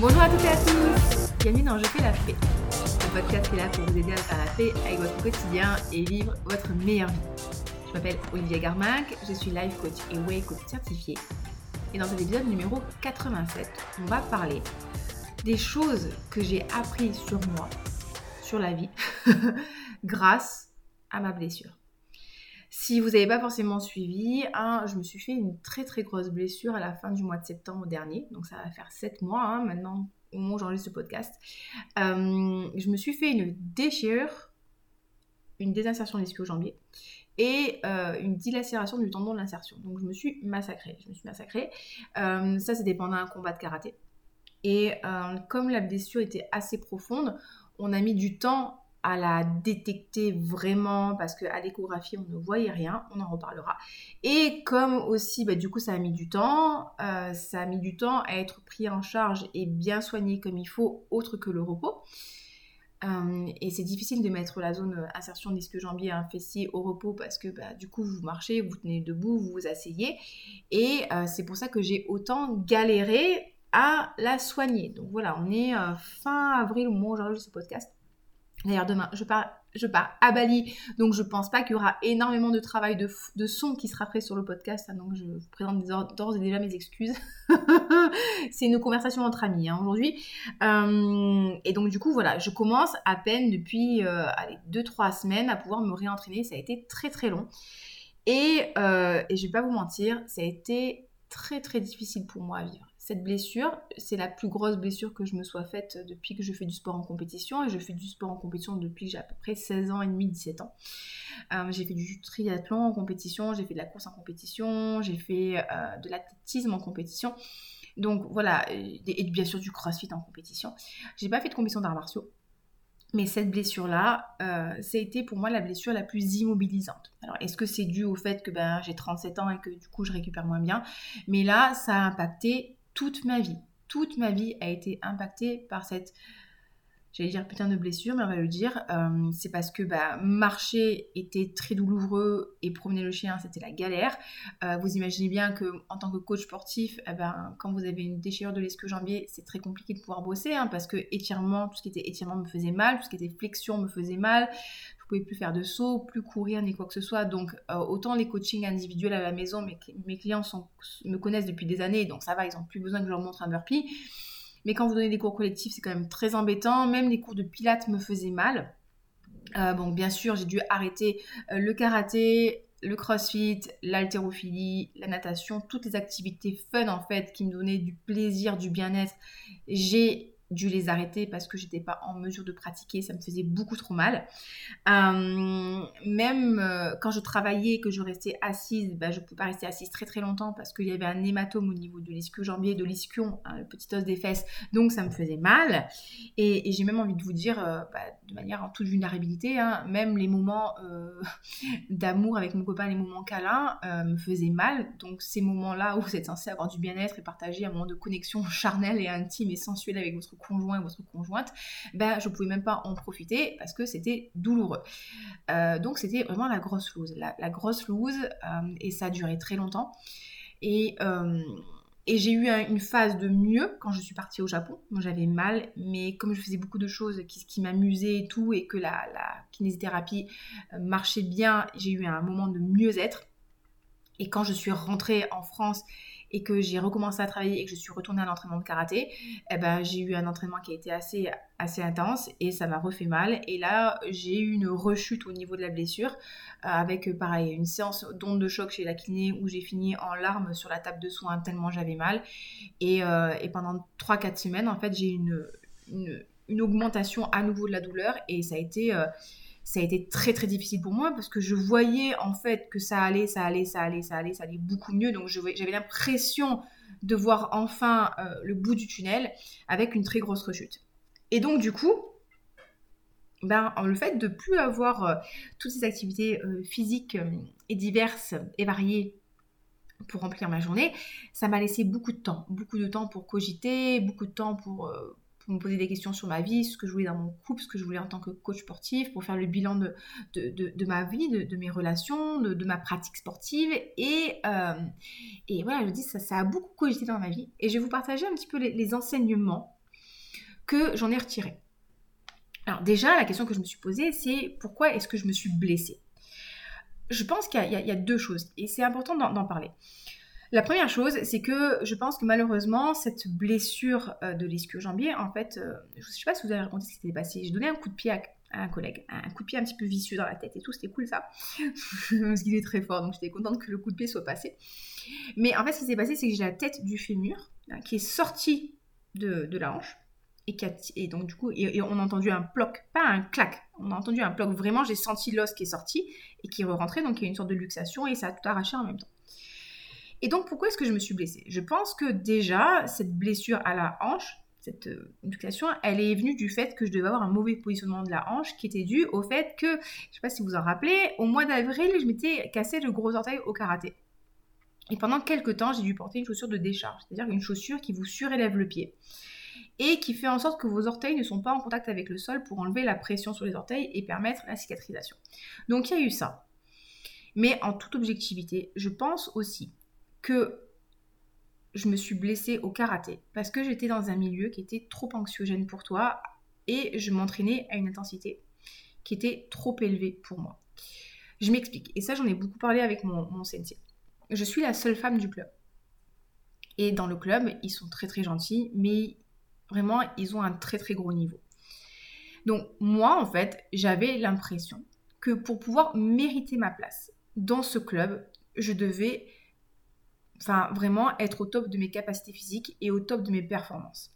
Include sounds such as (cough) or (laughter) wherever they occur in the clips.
Bonjour à toutes et à tous Bienvenue dans Je fais la paix. Le podcast est là pour vous aider à faire la paix avec votre quotidien et vivre votre meilleure vie. Je m'appelle Olivia Garmac, je suis life coach et way coach certifié. Et dans cet épisode numéro 87, on va parler des choses que j'ai apprises sur moi, sur la vie, (laughs) grâce à ma blessure. Si vous n'avez pas forcément suivi, je me suis fait une très très grosse blessure à la fin du mois de septembre dernier. Donc ça va faire 7 mois hein, maintenant au moment où j'enregistre ce podcast. Euh, je me suis fait une déchirure, une désinsertion du jambier et euh, une dilacération du tendon de l'insertion. Donc je me suis massacrée. Je me suis. Euh, ça c'était pendant un combat de karaté. Et comme la blessure était assez profonde, on a mis du temps à la détecter vraiment parce qu'à l'échographie on ne voyait rien, on en reparlera. Et comme aussi, bah, du coup ça a mis du temps, euh, ça a mis du temps à être pris en charge et bien soigné comme il faut, autre que le repos. Euh, et c'est difficile de mettre la zone insertion disque jambier un fessier au repos parce que bah, du coup vous marchez, vous tenez debout, vous vous asseyez. Et euh, c'est pour ça que j'ai autant galéré à la soigner. Donc voilà, on est fin avril au moment où j'enregistre ce podcast. D'ailleurs, demain, je pars, je pars à Bali, donc je pense pas qu'il y aura énormément de travail de, de, son qui sera fait sur le podcast, hein, donc je vous présente d'ores et déjà mes excuses. (laughs) c'est une conversation entre amis hein, aujourd'hui. Euh, et donc du coup, voilà, je commence à peine depuis 2-3 euh, semaines à pouvoir me réentraîner. Ça a été très très long. Et, euh, et je vais pas vous mentir, ça a été très très difficile pour moi à vivre cette blessure, c'est la plus grosse blessure que je me sois faite depuis que je fais du sport en compétition. Et je fais du sport en compétition depuis que j'ai à peu près 16 ans et demi, 17 ans. Euh, j'ai fait du triathlon en compétition, j'ai fait de la course en compétition, j'ai fait euh, de l'athlétisme en compétition. Donc voilà, et, bien sûr du crossfit en compétition. J'ai pas fait de compétition d'arts martiaux. Mais cette blessure-là, euh, ça a été pour moi la blessure la plus immobilisante. Alors, est-ce que c'est dû au fait que ben, j'ai 37 ans et que du coup je récupère moins bien? Mais là, ça a impacté toute ma vie. Toute ma vie a été impactée par cette, j'allais dire putain de blessure, mais on va le dire. Euh, c'est parce que bah, marcher était très douloureux et promener le chien, c'était la galère. Euh, vous imaginez bien que en tant que coach sportif, eh ben, quand vous avez une déchirure de l'esqueux jambier, c'est très compliqué de pouvoir bosser hein, parce que étirement, tout ce qui était étirement me faisait mal, tout ce qui était flexion me faisait mal pouvais plus faire de saut, plus courir ni quoi que ce soit. Donc euh, autant les coachings individuels à la maison, mes, clients me connaissent depuis des années, donc ça va, ils n'ont plus besoin que je leur montre un burpee. Mais quand vous donnez des cours collectifs, c'est quand même très embêtant. Même les cours de pilates me faisaient mal. Euh, bon, bien sûr, j'ai dû arrêter euh, le karaté, le crossfit, l'haltérophilie, la natation, toutes les activités fun en fait qui me donnaient du plaisir, du bien-être. J'ai dû les arrêter parce que j'étais pas en mesure de pratiquer, ça me faisait beaucoup trop mal. Euh, même euh, quand je travaillais, que je restais assise, bah, je ne pouvais pas rester assise très très longtemps parce qu'il y avait un hématome au niveau de l'ischio-jambier, de l'ischion, hein, le petit os des fesses, donc ça me faisait mal. Et, j'ai même envie de vous dire, euh, bah, de manière en toute vulnérabilité, hein, même les moments (laughs) d'amour avec mon copain, les moments câlins, me faisaient mal. Donc ces moments-là où vous êtes censé avoir du bien-être et partager un moment de connexion (laughs) charnelle et intime et sensuelle avec votre conjoint votre conjointe, ben, je ne pouvais même pas en profiter parce que c'était douloureux. Euh, donc c'était vraiment la grosse loose, la, grosse loose, euh, et ça a duré très longtemps. Et, euh, j'ai eu une phase de mieux quand je suis partie au Japon. J'avais mal, mais comme je faisais beaucoup de choses qui, m'amusaient et tout, et que la, la kinésithérapie marchait bien, j'ai eu un moment de mieux-être. Et quand je suis rentrée en France et que j'ai recommencé à travailler et que je suis retournée à l'entraînement de karaté, eh ben, j'ai eu un entraînement qui a été assez, assez intense et ça m'a refait mal. Et là, j'ai eu une rechute au niveau de la blessure euh, avec, euh, pareil, une séance d'onde de choc chez la kiné où j'ai fini en larmes sur la table de soins tellement j'avais mal. Et, euh, et pendant 3-4 semaines, en fait, j'ai eu une, une, une, augmentation à nouveau de la douleur et ça a été ça a été très très difficile pour moi parce que je voyais en fait que ça allait, ça allait, ça allait, ça allait, ça allait beaucoup mieux. Donc j'avais l'impression de voir enfin euh, le bout du tunnel avec une très grosse rechute. Et donc du coup, ben, le fait de plus avoir euh, toutes ces activités euh, physiques et diverses et variées pour remplir ma journée, ça m'a laissé beaucoup de temps, beaucoup de temps pour cogiter, beaucoup de temps pour, me poser des questions sur ma vie, ce que je voulais dans mon couple, ce que je voulais en tant que coach sportif, pour faire le bilan de, de, ma vie, de, mes relations, de, ma pratique sportive. Et, euh, et voilà, je dis, ça, ça a beaucoup cogité dans ma vie. Et je vais vous partager un petit peu les, enseignements que j'en ai retiré. Alors déjà, la question que je me suis posée, c'est pourquoi est-ce que je me suis blessée? Je pense qu'il y, a deux choses, et c'est important d'en parler. La première chose, c'est que je pense que malheureusement, cette blessure euh, de l'ischio-jambier, en fait, euh, je ne sais pas si vous avez raconté ce qui s'était passé. J'ai donné un coup de pied à, un collègue, un coup de pied un petit peu vicieux dans la tête et tout, c'était cool ça, (laughs) parce qu'il est très fort, donc j'étais contente que le coup de pied soit passé. Mais en fait, ce qui s'est passé, c'est que j'ai la tête du fémur hein, qui est sortie de la hanche, et, donc du coup, on a entendu un ploc, pas un clac, on a entendu un ploc, vraiment j'ai senti l'os qui est sorti et qui est rentré, donc il y a une sorte de luxation et ça a tout arraché en même temps. Et donc pourquoi est-ce que je me suis blessée? Je pense que déjà, cette blessure à la hanche, cette euh, luxation, elle est venue du fait que je devais avoir un mauvais positionnement de la hanche qui était dû au fait que, je ne sais pas si vous en rappelez, au mois d'avril, je m'étais cassé le gros orteil au karaté. Et pendant quelques temps, j'ai dû porter une chaussure de décharge, c'est-à-dire une chaussure qui vous surélève le pied et qui fait en sorte que vos orteils ne sont pas en contact avec le sol pour enlever la pression sur les orteils et permettre la cicatrisation. Donc il y a eu ça. Mais en toute objectivité, je pense aussi je me suis blessée au karaté parce que j'étais dans un milieu qui était trop anxiogène pour toi et je m'entraînais à une intensité qui était trop élevée pour moi. Je m'explique. Et ça, j'en ai beaucoup parlé avec mon, mon. Je suis la seule femme du club. Et dans le club, ils sont très très gentils, mais Vraiment, ils ont un très très gros niveau. Donc moi, en fait, j'avais l'impression que pour pouvoir mériter ma place dans ce club, je devais enfin, vraiment être au top de mes capacités physiques et au top de mes performances.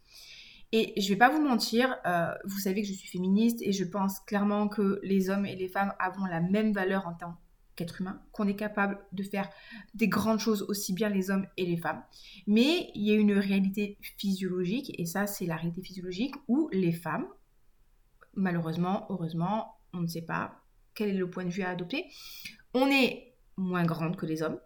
Et je vais pas vous mentir, euh, vous savez que je suis féministe et je pense clairement que les hommes et les femmes avons la même valeur en tant qu'être humain, qu'on est capable de faire des grandes choses aussi bien les hommes et les femmes. Mais il y a une réalité physiologique, et ça c'est la réalité physiologique, où les femmes, malheureusement, heureusement, on ne sait pas quel est le point de vue à adopter, on est moins grande que les hommes,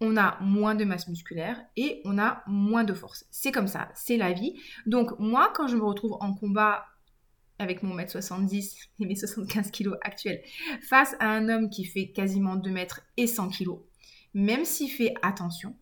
on a moins de masse musculaire et on a moins de force. C'est comme ça, c'est la vie. Donc moi, quand je me retrouve en combat avec mon mètre 70 et mes 75 kilos actuels, face à un homme qui fait quasiment 2 mètres et 100 kilos, même s'il fait attention,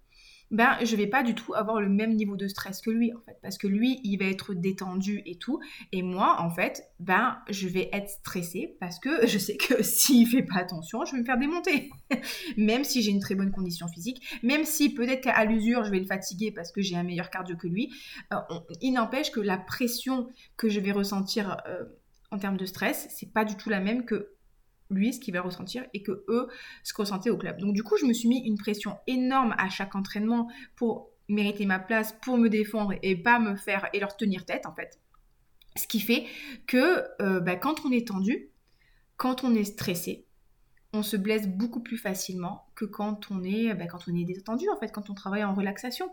ben je vais pas du tout avoir le même niveau de stress que lui en fait. Parce que lui il va être détendu et tout. Et moi en fait ben je vais être stressée parce que je sais que (laughs) s'il fait pas attention je vais me faire démonter. (laughs) Même si j'ai une très bonne condition physique. Même si peut-être qu'à l'usure je vais le fatiguer parce que j'ai un meilleur cardio que lui. Euh, il n'empêche que la pression que je vais ressentir euh, en termes de stress c'est pas du tout la même que lui ce qu'il va ressentir et que eux ce qu'ils ressentaient au club. Donc du coup, je me suis mis une pression énorme à chaque entraînement pour mériter ma place, pour me défendre et pas me faire et leur tenir tête en fait. Ce qui fait que euh, bah, quand on est tendu, quand on est stressé, on se blesse beaucoup plus facilement que quand on est bah, quand on est détendu en fait, quand on travaille en relaxation.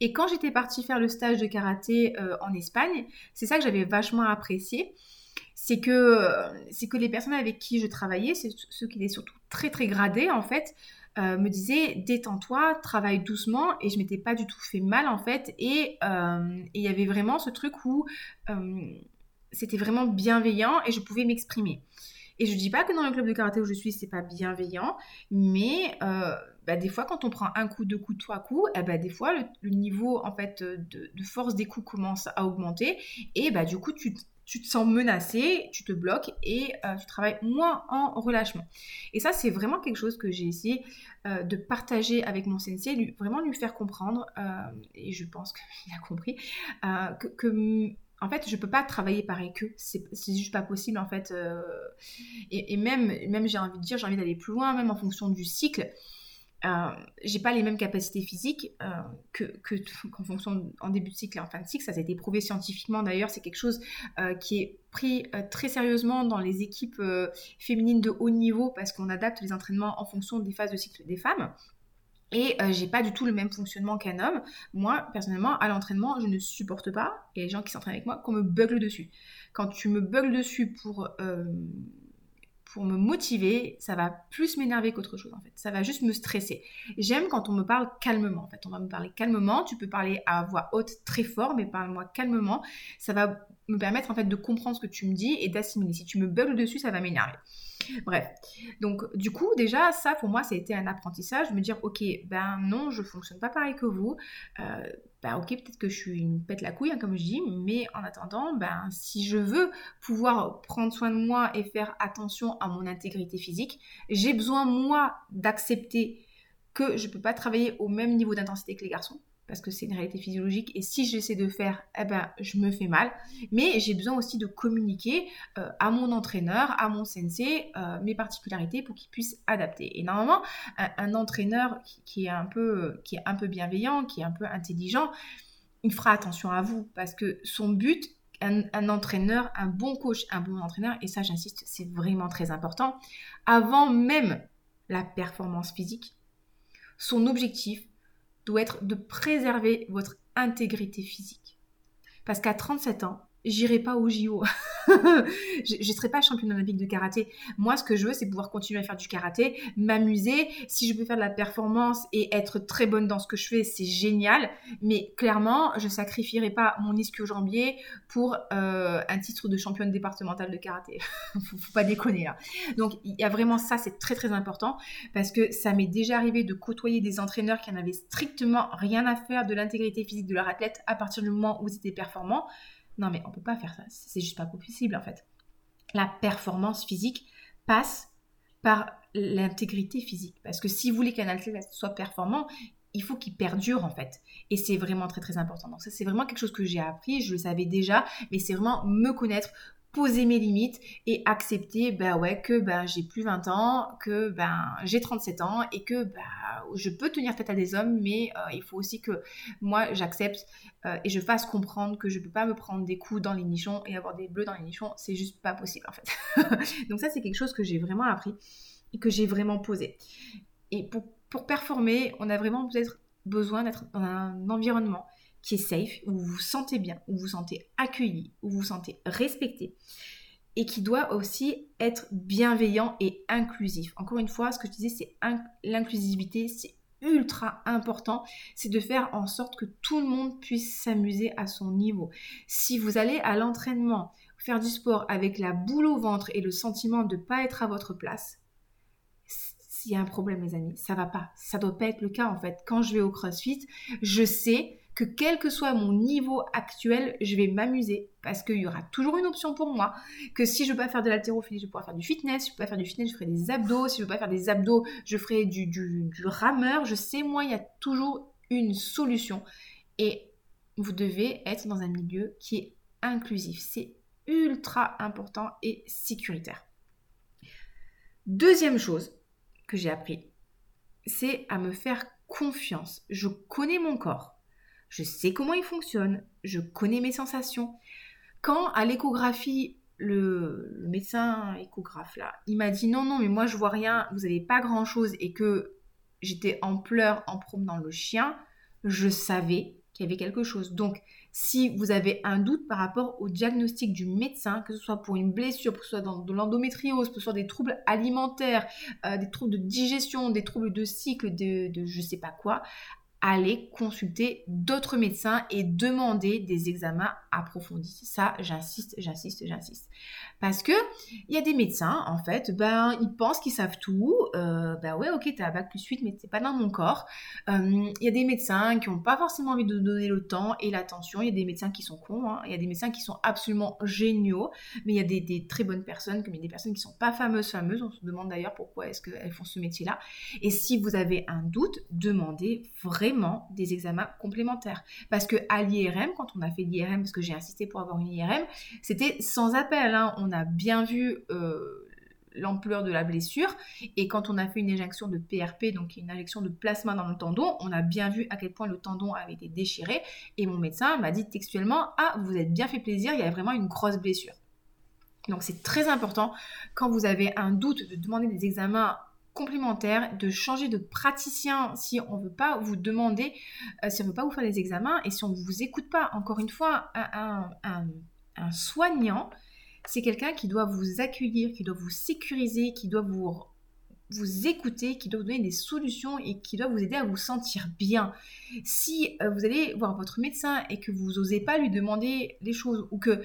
Et quand j'étais partie faire le stage de karaté euh, en Espagne, c'est ça que j'avais vachement apprécié c'est que, c'est que les personnes avec qui je travaillais, c'est ceux qui étaient surtout très très gradés en fait, euh, me disaient détends-toi, travaille doucement et je m'étais pas du tout fait mal en fait et euh, il y avait vraiment ce truc où euh, c'était vraiment bienveillant et je pouvais m'exprimer. Et je dis pas que dans le club de karaté où je suis c'est pas bienveillant, mais bah, des fois quand on prend un coup, deux coups, trois coups, eh bah, des fois le, niveau en de, force des coups commence à augmenter et bah du coup tu tu te sens menacé, tu te bloques et euh, tu travailles moins en relâchement. Et ça, c'est vraiment quelque chose que j'ai essayé euh, de partager avec mon sensei, vraiment lui faire comprendre, euh, et je pense qu'il (laughs) a compris, que, en fait, je peux pas travailler pareil qu'eux. C'est juste pas possible, en fait. et, et, même, même j'ai envie de dire, j'ai envie d'aller plus loin, même en fonction du cycle. Euh, j'ai pas les mêmes capacités physiques euh, que, (laughs) qu'en fonction en début de cycle et en fin de cycle. Ça, a été prouvé scientifiquement d'ailleurs. C'est quelque chose euh, qui est pris très sérieusement dans les équipes féminines de haut niveau parce qu'on adapte les entraînements en fonction des phases de cycle des femmes. Et j'ai pas du tout le même fonctionnement qu'un homme. Moi, personnellement, à l'entraînement, je ne supporte pas, et les gens qui s'entraînent avec moi, qu'on me bugle dessus. Quand tu me bugles dessus pour pour me motiver, ça va plus m'énerver qu'autre chose en fait. Ça va juste me stresser. J'aime quand on me parle calmement. En fait, on va me parler calmement. Tu peux parler à voix haute très fort, mais parle-moi calmement. Ça va me permettre en fait de comprendre ce que tu me dis et d'assimiler. Si tu me bugs dessus, ça va m'énerver. Bref, donc du coup déjà ça pour moi ça a été un apprentissage, me dire ok ben non je fonctionne pas pareil que vous, euh, ben ok peut-être que je suis une pète la couille hein, comme je dis, mais en attendant ben si je veux pouvoir prendre soin de moi et faire attention à mon intégrité physique, j'ai besoin moi d'accepter que je peux pas travailler au même niveau d'intensité que les garçons parce que c'est une réalité physiologique et si j'essaie de faire, eh ben, je me fais mal. Mais j'ai besoin aussi de communiquer euh, à mon entraîneur, à mon sensei, euh, mes particularités pour qu'il puisse adapter. Et normalement, un, entraîneur qui, est un peu, qui est un peu bienveillant, qui est un peu intelligent, il fera attention à vous parce que son but, un, un entraîneur, un bon coach, un bon entraîneur, et ça j'insiste, c'est vraiment très important, avant même la performance physique, son objectif, doit être de préserver votre intégrité physique. Parce qu'à 37 ans, j'irai pas au JO. (laughs) je ne serai pas championne olympique de karaté. Moi, ce que je veux, c'est pouvoir continuer à faire du karaté, m'amuser. Si je peux faire de la performance et être très bonne dans ce que je fais, c'est génial. Mais clairement, je sacrifierai pas mon ischio-jambier pour euh, un titre de championne départementale de karaté. (laughs) faut, faut pas déconner là. Donc, il y a vraiment ça, c'est très très important parce que ça m'est déjà arrivé de côtoyer des entraîneurs qui n'avaient strictement rien à faire de l'intégrité physique de leur athlète à partir du moment où ils étaient performants. Non, mais on peut pas faire ça. C'est juste pas possible en fait. La performance physique passe par l'intégrité physique. Parce que si vous voulez qu'un athlète soit performant, il faut qu'il perdure en fait. Et c'est vraiment très très important. Donc ça c'est vraiment quelque chose que j'ai appris, je le savais déjà, mais c'est vraiment me connaître, poser mes limites et accepter bah ouais que ben j'ai plus 20 ans, que ben j'ai 37 ans et que bah, je peux tenir tête à des hommes mais euh, il faut aussi que moi j'accepte euh, et je fasse comprendre que je peux pas me prendre des coups dans les nichons et avoir des bleus dans les nichons, c'est juste pas possible en fait. (laughs) Donc ça c'est quelque chose que j'ai vraiment appris et que j'ai vraiment posé. Et pour, pour performer, on a vraiment peut-être besoin d'être dans un environnement qui est safe, où vous vous sentez bien, où vous vous sentez accueilli, où vous vous sentez respecté et qui doit aussi être bienveillant et inclusif. Encore une fois, ce que je disais, c'est l'inclusivité, c'est ultra important, c'est de faire en sorte que tout le monde puisse s'amuser à son niveau. Si vous allez à l'entraînement, faire du sport avec la boule au ventre et le sentiment de ne pas être à votre place, s'il a un problème, les amis, ça va pas. Ça doit pas être le cas en fait. Quand je vais au CrossFit, je sais que quel que soit mon niveau actuel, je vais m'amuser parce qu'il y aura toujours une option pour moi. Que si je veux pas faire de l'haltérophilie, je vais faire du fitness. Si je veux pas faire du fitness, je ferai des abdos. Si je veux pas faire des abdos, je ferai du, du, du rameur. Je sais, moi, il y a toujours une solution. Et vous devez être dans un milieu qui est inclusif. C'est ultra important et sécuritaire. Deuxième chose que j'ai appris, c'est à me faire confiance. Je connais mon corps je sais comment il fonctionne, je connais mes sensations. Quand à l'échographie, le, médecin échographe là, il m'a dit non, non, mais moi je vois rien, vous n'avez pas grand chose et que j'étais en pleurs en promenant le chien, je savais qu'il y avait quelque chose. Donc, si vous avez un doute par rapport au diagnostic du médecin, que ce soit pour une blessure, que ce soit dans de l'endométriose, que ce soit des troubles alimentaires, euh, des troubles de digestion, des troubles de cycle, de, de je sais pas quoi, aller consulter d'autres médecins et demander des examens approfondis. Ça, j'insiste, j'insiste, j'insiste. Parce que il y a des médecins, en fait, ben ils pensent qu'ils savent tout. Euh, ben ouais, ok, t'as bac plus 8, mais c'est pas dans mon corps. Euh, il y a des médecins qui n'ont pas forcément envie de donner le temps et l'attention. Il y a des médecins qui sont cons. Hein. Il y a des médecins qui sont absolument géniaux, mais il y a des, très bonnes personnes, comme il y a des personnes qui sont pas fameuses, fameuses. On se demande d'ailleurs pourquoi est-ce qu'elles font ce métier-là. Et si vous avez un doute, demandez vraiment des examens complémentaires. Parce que à l'IRM, quand on a fait l'IRM, parce que j'ai insisté pour avoir une IRM, c'était sans appel. Hein. On a bien vu euh, l'ampleur de la blessure. Et quand on a fait une injection de PRP, donc une injection de plasma dans le tendon, on a bien vu à quel point le tendon avait été déchiré. Et mon médecin m'a dit textuellement Ah, vous êtes bien fait plaisir, il y a vraiment une grosse blessure. Donc c'est très important quand vous avez un doute de demander des examens complémentaires, de changer de praticien si on ne veut pas vous demander, euh, si on ne veut pas vous faire des examens et si on ne vous écoute pas. Encore une fois, un soignant, c'est quelqu'un qui doit vous accueillir, qui doit vous sécuriser, qui doit vous vous écouter, qui doit vous donner des solutions et qui doit vous aider à vous sentir bien. Si euh, vous allez voir votre médecin et que vous n'osez pas lui demander des choses ou que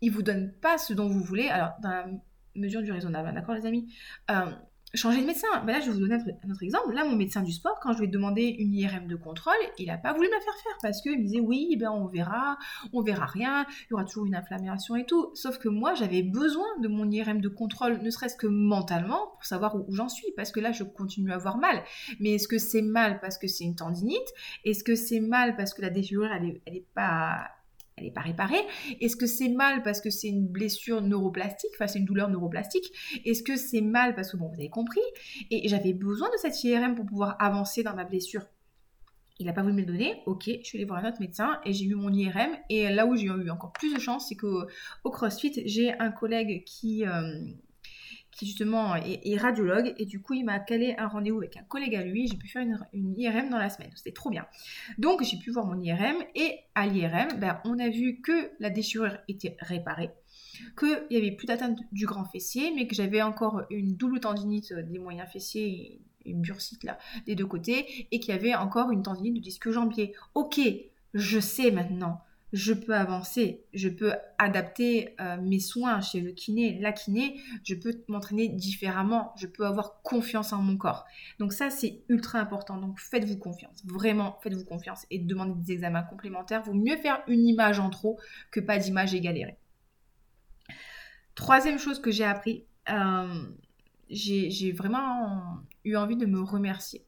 il vous donne pas ce dont vous voulez, alors dans la mesure du raisonnable, d'accord les amis, euh, changer de médecin. Ben là, je vais vous donner un autre exemple. Là, mon médecin du sport, quand je lui ai demandé une IRM de contrôle, il n'a pas voulu me la faire faire parce qu'il me disait oui, ben on verra, on verra rien, il y aura toujours une inflammation et tout. Sauf que moi, j'avais besoin de mon IRM de contrôle, ne serait-ce que mentalement, pour savoir où, j'en suis, parce que là, je continue à avoir mal. Mais est-ce que c'est mal parce que c'est une tendinite? Est-ce que c'est mal parce que la déchirure, elle n'est elle est pas elle n'est pas réparée. Est-ce que c'est mal parce que c'est une blessure neuroplastique, enfin c'est une douleur neuroplastique? Est-ce que c'est mal parce que, bon, vous avez compris, et j'avais besoin de cette IRM pour pouvoir avancer dans ma blessure il n'a pas voulu me le donner, ok, je suis allée voir un autre médecin et j'ai eu mon IRM. Et là où j'ai eu encore plus de chance, c'est qu'au CrossFit, j'ai un collègue qui, euh, qui justement est, radiologue, et du coup il m'a calé un rendez-vous avec un collègue à lui, j'ai pu faire une, IRM dans la semaine, c'était trop bien. Donc j'ai pu voir mon IRM, et à l'IRM, ben, on a vu que la déchirure était réparée, qu'il n'y avait plus d'atteinte du grand fessier, mais que j'avais encore une double tendinite des moyens fessiers, une bursite là, des deux côtés, et qu'il y avait encore une tendinite du disque jambier. Ok, je sais maintenant je peux avancer, je peux adapter euh, mes soins chez le kiné, la kiné, je peux m'entraîner différemment, je peux avoir confiance en mon corps. Donc ça, c'est ultra important. Donc faites-vous confiance, vraiment faites-vous confiance et demandez des examens complémentaires. Vaut mieux faire une image en trop que pas d'image et galérer. Troisième chose que j'ai appris, euh, j'ai vraiment eu envie de me remercier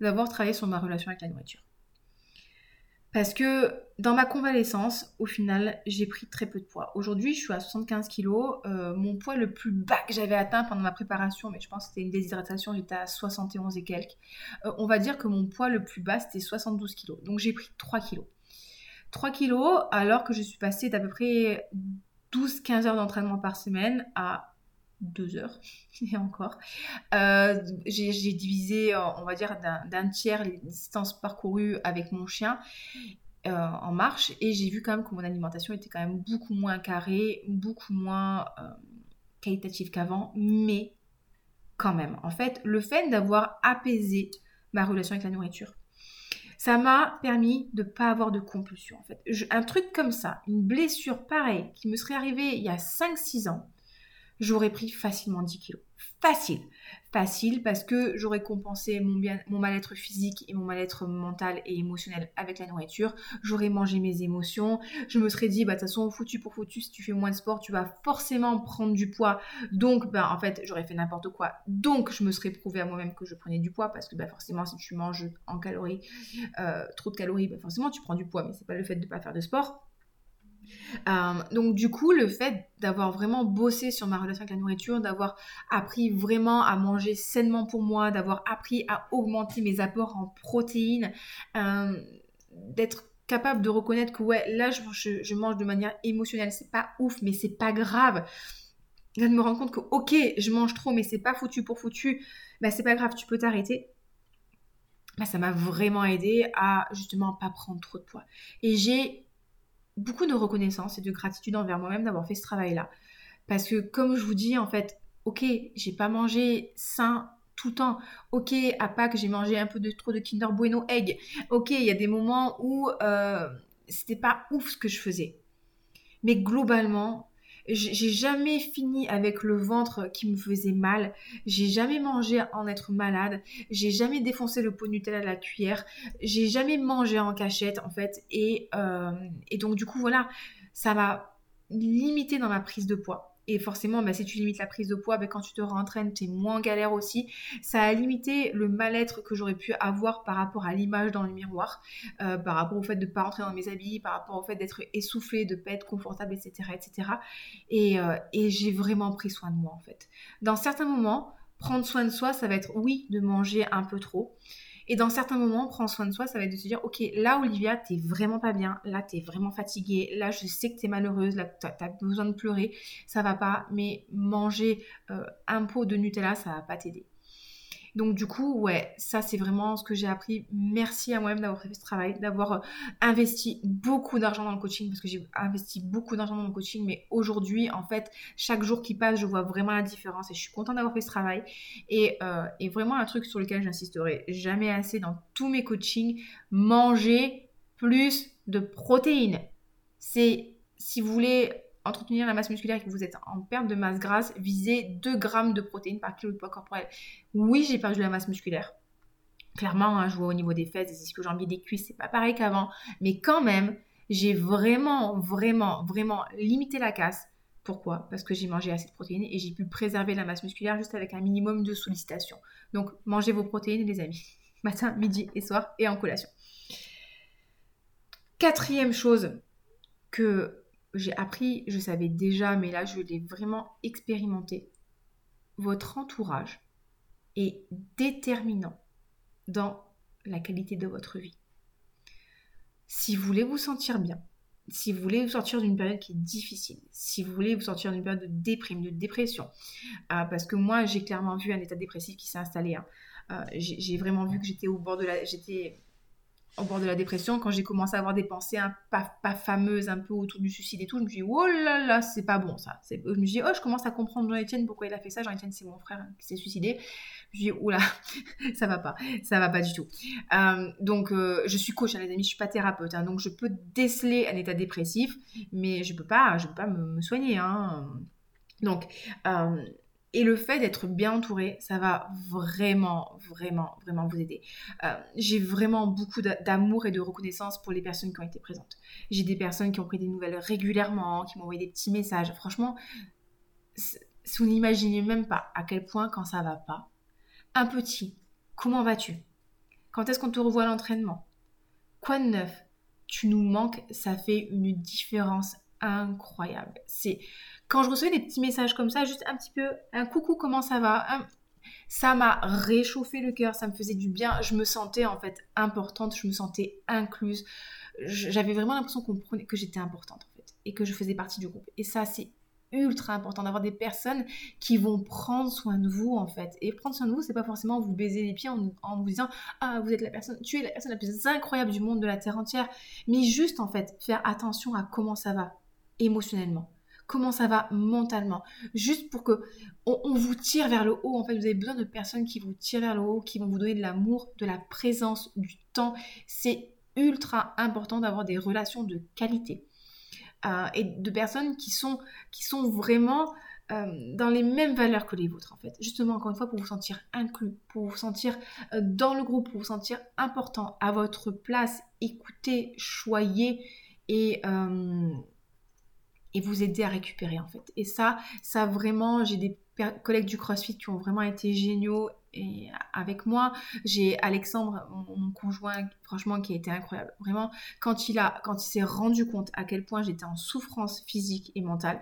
d'avoir travaillé sur ma relation avec la nourriture. Parce que dans ma convalescence, au final, j'ai pris très peu de poids. Aujourd'hui, je suis à 75 kg. Euh, mon poids le plus bas que j'avais atteint pendant ma préparation, mais je pense que c'était une déshydratation, j'étais à 71 et quelques. Euh, on va dire que mon poids le plus bas, c'était 72 kg. Donc j'ai pris 3 kg. 3 kg alors que je suis passée d'à peu près 12-15 heures d'entraînement par semaine à 2 heures, (laughs) et encore. Euh, j'ai divisé, euh, on va dire, d'un tiers les distances parcourues avec mon chien euh, en marche, et j'ai vu quand même que mon alimentation était quand même beaucoup moins carrée, beaucoup moins qualitative qu'avant, mais quand même. En fait, le fait d'avoir apaisé ma relation avec la nourriture, ça m'a permis de ne pas avoir de compulsion. En fait, un truc comme ça, une blessure pareille qui me serait arrivée il y a 5-6 ans, j'aurais pris facilement 10 kilos. Facile. Facile parce que j'aurais compensé mon, mal-être physique et mon mal-être mental et émotionnel avec la nourriture. J'aurais mangé mes émotions. Je me serais dit, bah, de toute façon, foutu pour foutu, si tu fais moins de sport, tu vas forcément prendre du poids. Donc, bah, en fait, j'aurais fait n'importe quoi. Donc, je me serais prouvé à moi-même que je prenais du poids parce que, bah, forcément, si tu manges en calories, euh, trop de calories, bah, forcément, tu prends du poids. Mais c'est pas le fait de ne pas faire de sport. Euh, donc du coup, le fait d'avoir vraiment bossé sur ma relation avec la nourriture, d'avoir appris vraiment à manger sainement pour moi, d'avoir appris à augmenter mes apports en protéines, euh, d'être capable de reconnaître que ouais, là je, mange de manière émotionnelle, c'est pas ouf, mais c'est pas grave. Là, de me rendre compte que ok, je mange trop, mais c'est pas foutu pour foutu, bah c'est pas grave, tu peux t'arrêter. Bah, ça m'a vraiment aidé à justement pas prendre trop de poids. Et j'ai beaucoup de reconnaissance et de gratitude envers moi-même d'avoir fait ce travail-là. Parce que comme je vous dis, en fait, ok, j'ai pas mangé sain tout le temps. Ok, à Pâques, j'ai mangé un peu de trop de Kinder Bueno Egg. Ok, il y a des moments où euh, c'était pas ouf ce que je faisais. Mais globalement, j'ai jamais fini avec le ventre qui me faisait mal. J'ai jamais mangé en être malade. J'ai jamais défoncé le pot de Nutella à la cuillère. J'ai jamais mangé en cachette en fait. Et, euh, et donc du coup voilà, ça m'a limité dans ma prise de poids. Et forcément, bah, si tu limites la prise de poids, bah, quand tu te rentraînes, tu es moins galère aussi. Ça a limité le mal-être que j'aurais pu avoir par rapport à l'image dans le miroir, euh, par rapport au fait de ne pas rentrer dans mes habits, par rapport au fait d'être essoufflé, de ne pas être confortable, etc. etc. Et, euh, et j'ai vraiment pris soin de moi en fait. Dans certains moments, prendre soin de soi, ça va être oui, de manger un peu trop. Et dans certains moments, prendre soin de soi, ça va être de se dire, ok, là, Olivia, t'es vraiment pas bien, là, t'es vraiment fatiguée, là, je sais que t'es malheureuse, là, t'as as besoin de pleurer, ça va pas, mais manger euh, un pot de Nutella, ça va pas t'aider. Donc du coup, ouais, ça c'est vraiment ce que j'ai appris. Merci à moi-même d'avoir fait ce travail, d'avoir euh, investi beaucoup d'argent dans le coaching, parce que j'ai investi beaucoup d'argent dans le coaching, mais aujourd'hui, en fait, chaque jour qui passe, je vois vraiment la différence et je suis contente d'avoir fait ce travail. Et, euh, et vraiment un truc sur lequel j'insisterai jamais assez dans tous mes coachings, manger plus de protéines. C'est, si vous voulez entretenir la masse musculaire et que vous êtes en perte de masse grasse, visez 2 grammes de protéines par kilo de poids corporel. Oui, j'ai perdu la masse musculaire. Clairement, hein, je vois au niveau des fesses, des ischios jambiers, des cuisses, c'est pas pareil qu'avant. Mais quand même, j'ai vraiment, vraiment, vraiment limité la casse. Pourquoi? Parce que j'ai mangé assez de protéines et j'ai pu préserver la masse musculaire juste avec un minimum de sollicitation. Donc, mangez vos protéines, les amis. (laughs) Matin, midi et soir et en collation. Quatrième chose que j'ai appris, je savais déjà, mais là je l'ai vraiment expérimenté. Votre entourage est déterminant dans la qualité de votre vie. Si vous voulez vous sentir bien, si vous voulez vous sortir d'une période qui est difficile, si vous voulez vous sortir d'une période de déprime, de dépression, euh, parce que moi j'ai clairement vu un état dépressif qui s'est installé. Hein. Euh, j'ai vraiment vu que j'étais au bord de la, j'étais au bord de la dépression, quand j'ai commencé à avoir des pensées pas, fameuses, un peu autour du suicide et tout, je me suis dit, oh là là, c'est pas bon ça. Je me suis dit, oh, je commence à comprendre Jean-Etienne pourquoi il a fait ça. Jean-Etienne, c'est mon frère qui s'est suicidé. Je me suis dit, oula, (laughs) ça va pas, ça va pas du tout. Euh, donc, euh, je suis coach, hein, les amis, je suis pas thérapeute, hein, donc je peux déceler un état dépressif, mais je peux pas, je peux pas me, soigner. Hein. Donc, euh, et le fait d'être bien entouré, ça va vraiment, vraiment, vraiment vous aider. Euh, j'ai vraiment beaucoup d'amour et de reconnaissance pour les personnes qui ont été présentes. J'ai des personnes qui ont pris des nouvelles régulièrement, qui m'ont envoyé des petits messages. Franchement, vous n'imaginez même pas à quel point quand ça va pas, un petit, comment vas-tu? Quand est-ce qu'on te revoit à l'entraînement? Quoi de neuf? Tu nous manques, ça fait une différence incroyable. C'est quand je recevais des petits messages comme ça, juste un petit peu, un coucou, comment ça va Ça m'a réchauffé le cœur, ça me faisait du bien. Je me sentais en fait importante, je me sentais incluse. J'avais vraiment l'impression qu'on prenait, que j'étais importante en fait et que je faisais partie du groupe. Et ça, c'est ultra important d'avoir des personnes qui vont prendre soin de vous en fait. Et prendre soin de vous, c'est pas forcément vous baiser les pieds en, en, vous disant ah vous êtes la personne, tu es la personne la plus incroyable du monde de la terre entière, mais juste en fait faire attention à comment ça va émotionnellement comment ça va mentalement. Juste pour que on, vous tire vers le haut. En fait, vous avez besoin de personnes qui vous tirent vers le haut, qui vont vous donner de l'amour, de la présence, du temps. C'est ultra important d'avoir des relations de qualité. Euh, et de personnes qui sont, qui vraiment euh, dans les mêmes valeurs que les vôtres en fait. Justement, encore une fois, pour vous sentir inclus, pour vous sentir euh, dans le groupe, pour vous sentir important, à votre place, écoutez, choyez et, et vous aider à récupérer en fait. Et ça, ça vraiment, j'ai des collègues du CrossFit qui ont vraiment été géniaux et avec moi. J'ai Alexandre, mon, conjoint, franchement, qui a été incroyable. Vraiment, quand il a, quand il s'est rendu compte à quel point j'étais en souffrance physique et mentale,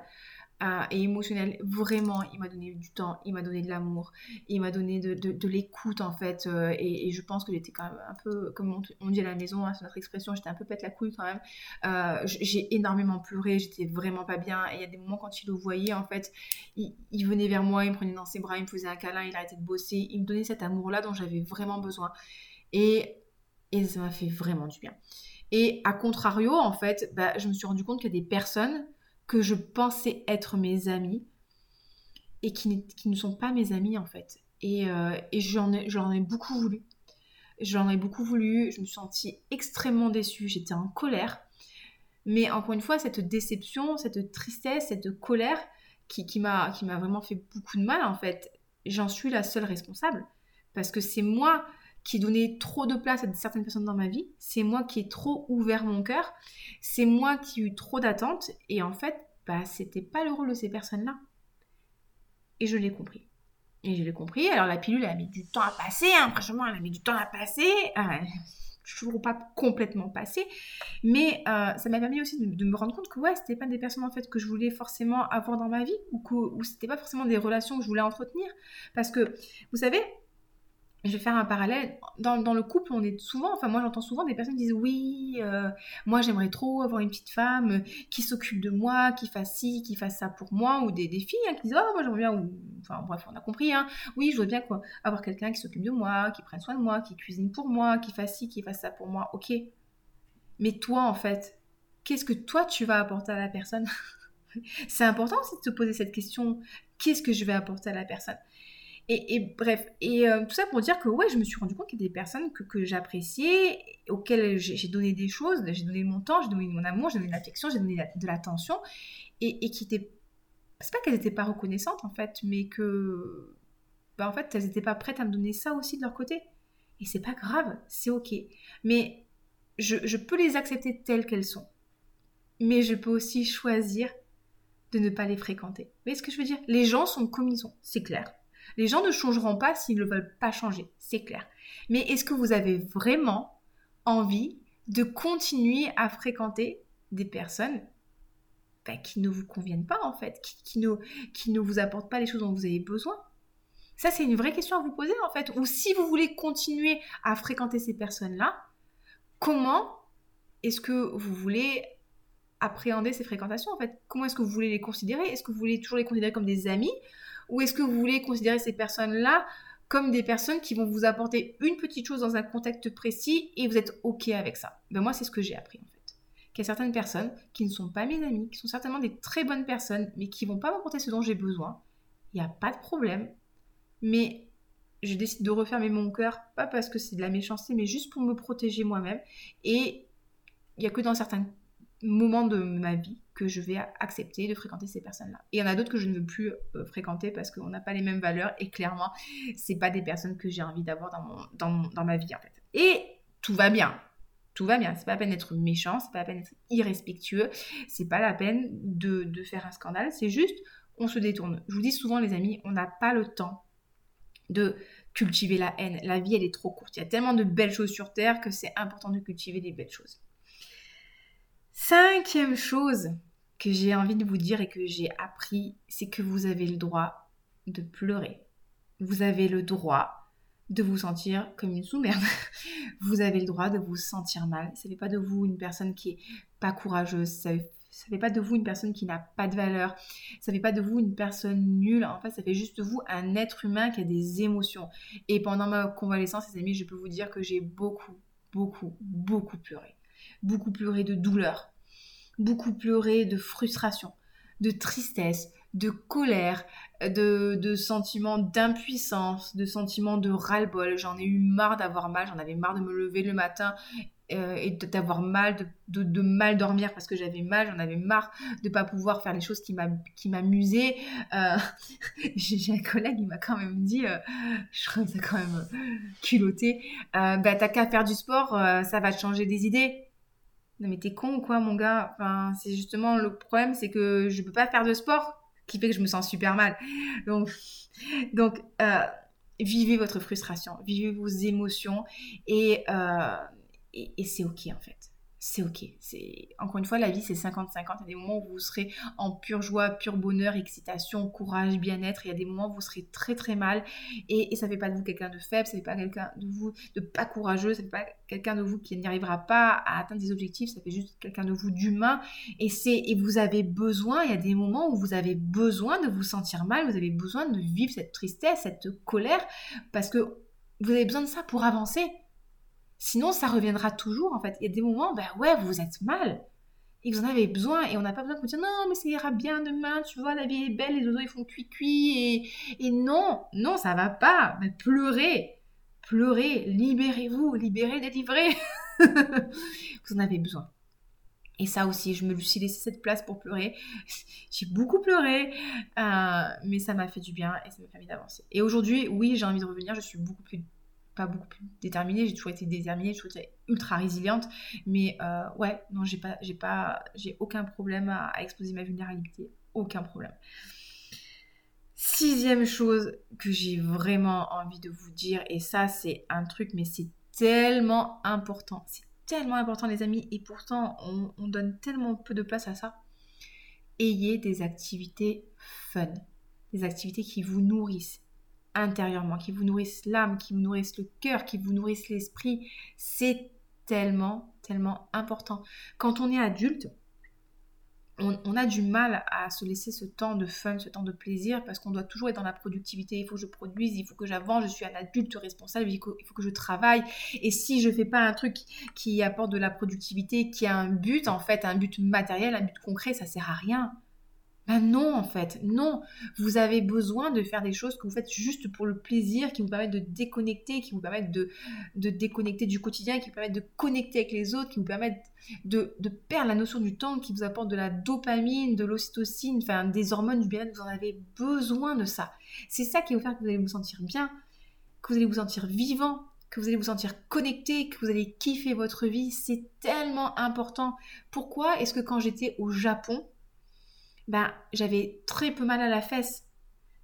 et émotionnel. Vraiment, il m'a donné du temps, il m'a donné de l'amour, il m'a donné de, de, l'écoute en fait. Euh, et, je pense que j'étais quand même un peu, comme on, dit à la maison, hein, c'est notre expression, j'étais un peu pète la couille quand même. Euh, j'ai énormément pleuré, j'étais vraiment pas bien. Et il y a des moments quand il le voyait, en fait, il, il, venait vers moi, il me prenait dans ses bras, il me faisait un câlin, il arrêtait de bosser, il me donnait cet amour-là dont j'avais vraiment besoin. Et, et ça m'a fait vraiment du bien. Et à contrario, en fait, bah, je me suis rendu compte qu'il y a des personnes que je pensais être mes amis et qui, qui ne sont pas mes amis en fait. Et, euh, et j'en ai, ai, beaucoup voulu. J'en ai beaucoup voulu, je me suis sentie extrêmement déçue, j'étais en colère. Mais encore une fois, cette déception, cette tristesse, cette colère qui, qui m'a vraiment fait beaucoup de mal en fait, j'en suis la seule responsable. Parce que c'est moi qui donnait trop de place à certaines personnes dans ma vie, c'est moi qui ai trop ouvert mon cœur, c'est moi qui ai eu trop d'attentes, et en fait, bah, c'était pas le rôle de ces personnes-là. Et je l'ai compris. Et je l'ai compris. Alors la pilule, elle a mis du temps à passer. Hein. Franchement, elle a mis du temps à passer. Euh, toujours pas complètement passé. Mais euh, ça m'a permis aussi de, me rendre compte que ouais, c'était pas des personnes en fait que je voulais forcément avoir dans ma vie ou que c'était pas forcément des relations que je voulais entretenir. Parce que, vous savez, je vais faire un parallèle. Dans, le couple, on est souvent, enfin moi j'entends souvent des personnes qui disent oui, euh, moi j'aimerais trop avoir une petite femme euh, qui s'occupe de moi, qui fasse ci, qui fasse ça pour moi, ou des, filles hein, qui disent oh moi j'aimerais bien, ou enfin bref on a compris, hein, oui je veux bien avoir quelqu'un qui s'occupe de moi, qui prenne soin de moi, qui cuisine pour moi, qui fasse ci, qui fasse ça pour moi, ok. Mais toi en fait, qu'est-ce que toi tu vas apporter à la personne? (laughs) C'est important aussi de se poser cette question, qu'est-ce que je vais apporter à la personne? Et, bref, et euh, tout ça pour dire que ouais, je me suis rendu compte qu'il y a des personnes que, j'appréciais, auxquelles j'ai donné des choses, j'ai donné mon temps, j'ai donné mon amour, j'ai donné l'affection, j'ai donné de l'attention, et, et qui étaient... C'est pas qu'elles n'étaient pas reconnaissantes en fait, mais que... Bah, en fait, elles n'étaient pas prêtes à me donner ça aussi de leur côté. Et c'est pas grave, c'est ok. Mais je, je peux les accepter telles qu'elles sont. Mais je peux aussi choisir de ne pas les fréquenter. Vous voyez ce que je veux dire? Les gens sont comme ils sont, c'est clair. Les gens ne changeront pas s'ils ne veulent pas changer, c'est clair. Mais est-ce que vous avez vraiment envie de continuer à fréquenter des personnes bah, qui ne vous conviennent pas en fait, qui, ne, qui ne vous apportent pas les choses dont vous avez besoin? Ça, c'est une vraie question à vous poser en fait. Ou si vous voulez continuer à fréquenter ces personnes-là, comment est-ce que vous voulez appréhender ces fréquentations en fait? Comment est-ce que vous voulez les considérer? Est-ce que vous voulez toujours les considérer comme des amis? Ou est-ce que vous voulez considérer ces personnes-là comme des personnes qui vont vous apporter une petite chose dans un contexte précis et vous êtes OK avec ça? Ben Moi, c'est ce que j'ai appris en fait. Qu'il y a certaines personnes qui ne sont pas mes amis, qui sont certainement des très bonnes personnes, mais qui vont pas m'apporter ce dont j'ai besoin. Il n'y a pas de problème. Mais je décide de refermer mon cœur, pas parce que c'est de la méchanceté, mais juste pour me protéger moi-même. Et il n'y a que dans certains moments de ma vie que je vais accepter de fréquenter ces personnes-là. Et il y en a d'autres que je ne veux plus euh, fréquenter parce qu'on n'a pas les mêmes valeurs et clairement, c'est pas des personnes que j'ai envie d'avoir dans, ma vie en fait. Et tout va bien. Tout va bien, c'est pas la peine d'être méchant, c'est pas la peine d'être irrespectueux, c'est pas la peine de, de faire un scandale, c'est juste on se détourne. Je vous dis souvent les amis, on n'a pas le temps de cultiver la haine. La vie, elle est trop courte. Il y a tellement de belles choses sur Terre que c'est important de cultiver des belles choses. Cinquième chose que j'ai envie de vous dire et que j'ai appris, c'est que vous avez le droit de pleurer. Vous avez le droit de vous sentir comme une sous-merde. (laughs) vous avez le droit de vous sentir mal. Ça fait pas de vous une personne qui est pas courageuse. Ça, ne fait pas de vous une personne qui n'a pas de valeur. Ça fait pas de vous une personne nulle. En fait, ça fait juste de vous un être humain qui a des émotions. Et pendant ma convalescence, les amis, je peux vous dire que j'ai beaucoup, beaucoup, beaucoup pleuré. Beaucoup pleuré de douleur beaucoup pleuré de frustration, de tristesse, de colère, de, de sentiments d'impuissance, de sentiments de ras-le-bol. J'en ai eu marre d'avoir mal, j'en avais marre de me lever le matin euh, et d'avoir mal, de, de, mal dormir parce que j'avais mal, j'en avais marre de pas pouvoir faire les choses qui m'amusaient. Euh, (laughs) J'ai un collègue, il m'a quand même dit, euh, je trouve ça quand même culotté, euh, bah t'as qu'à faire du sport, ça va te changer des idées non mais t'es con ou quoi mon gars? Enfin, c'est justement le problème, c'est que je peux pas faire de sport, qui fait que je me sens super mal. Donc, donc euh, vivez votre frustration, vivez vos émotions et, euh, et c'est ok en fait c'est ok. C'est encore une fois la vie c'est 50-50. Il y a des moments où vous serez en pure joie, pur bonheur, excitation, courage, bien-être. Il y a des moments où vous serez très très mal et, ça fait pas de vous quelqu'un de faible, ça fait pas quelqu'un de vous de pas courageux, ça fait pas quelqu'un de vous qui n'y arrivera pas à atteindre des objectifs. Ça fait juste quelqu'un de vous d'humain et c'est et vous avez besoin. Il y a des moments où vous avez besoin de vous sentir mal, vous avez besoin de vivre cette tristesse, cette colère parce que vous avez besoin de ça pour avancer. Sinon, ça reviendra toujours, en fait. Il y a des moments, ben ouais, vous êtes mal. Et vous en avez besoin. Et on n'a pas besoin de vous dire, non, mais ça ira bien demain, tu vois, la vie est belle, les oiseaux, ils font cuit-cuit. Et, non, non, ça va pas. Mais pleurez. Pleurez. Libérez-vous. Libérez, délivrez. (laughs) vous en avez besoin. Et ça aussi, je me suis laissé cette place pour pleurer. (laughs) J'ai beaucoup pleuré, euh, mais ça m'a fait du bien et ça m'a permis d'avancer. Et aujourd'hui, oui, j'ai envie de revenir. Je suis beaucoup plus pas beaucoup plus déterminée, j'ai toujours été déterminée, j'ai toujours ultra résiliente, mais euh, ouais, non, j'ai pas, j'ai pas, j'ai aucun problème à, exposer ma vulnérabilité, aucun problème. Sixième chose que j'ai vraiment envie de vous dire, et ça c'est un truc, mais c'est tellement important, c'est tellement important les amis, et pourtant on donne tellement peu de place à ça. Ayez des activités fun, des activités qui vous nourrissent, intérieurement, qui vous nourrissent l'âme, qui vous nourrissent le cœur, qui vous nourrissent l'esprit. C'est tellement, tellement important. Quand on est adulte, on, a du mal à se laisser ce temps de fun, ce temps de plaisir, parce qu'on doit toujours être dans la productivité. Il faut que je produise, il faut que j'avance, je suis un adulte responsable, il faut, que je travaille. Et si je fais pas un truc qui apporte de la productivité, qui a un but, en fait, un but matériel, un but concret, ça sert à rien. Ben non, en fait, non. Vous avez besoin de faire des choses que vous faites juste pour le plaisir, qui vous permettent de déconnecter, qui vous permettent de, de déconnecter du quotidien, qui vous permettent de connecter avec les autres, qui vous permettent de, de perdre la notion du temps, qui vous apportent de la dopamine, de l'ocytocine, enfin des hormones du bien-être. Vous en avez besoin de ça. C'est ça qui va faire que vous allez vous sentir bien, que vous allez vous sentir vivant, que vous allez vous sentir connecté, que vous allez kiffer votre vie. C'est tellement important. Pourquoi est-ce que quand j'étais au Japon, ben, j'avais très peu mal à la fesse.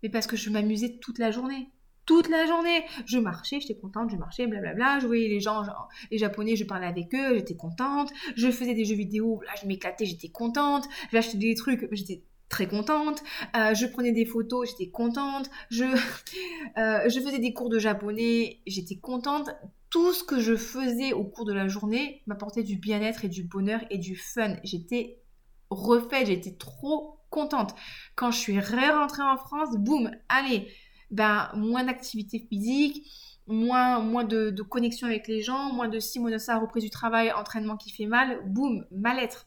Mais parce que je m'amusais toute la journée. Toute la journée. Je marchais, j'étais contente, je marchais, blablabla. Je voyais les gens, les Japonais, je parlais avec eux, j'étais contente. Je faisais des jeux vidéo, là, je m'éclatais, j'étais contente. J'achetais des trucs, j'étais très contente. Euh, je prenais des photos, j'étais contente. Je, (laughs) euh, je faisais des cours de japonais, j'étais contente. Tout ce que je faisais au cours de la journée m'apportait du bien-être et du bonheur et du fun. J'étais refait, été trop contente. Quand je suis ré-rentrée en France, boum, allez, ben, moins d'activité physique, moins, moins de, connexion avec les gens, moins de mois de ça, reprise du travail, entraînement qui fait mal, boum, mal-être.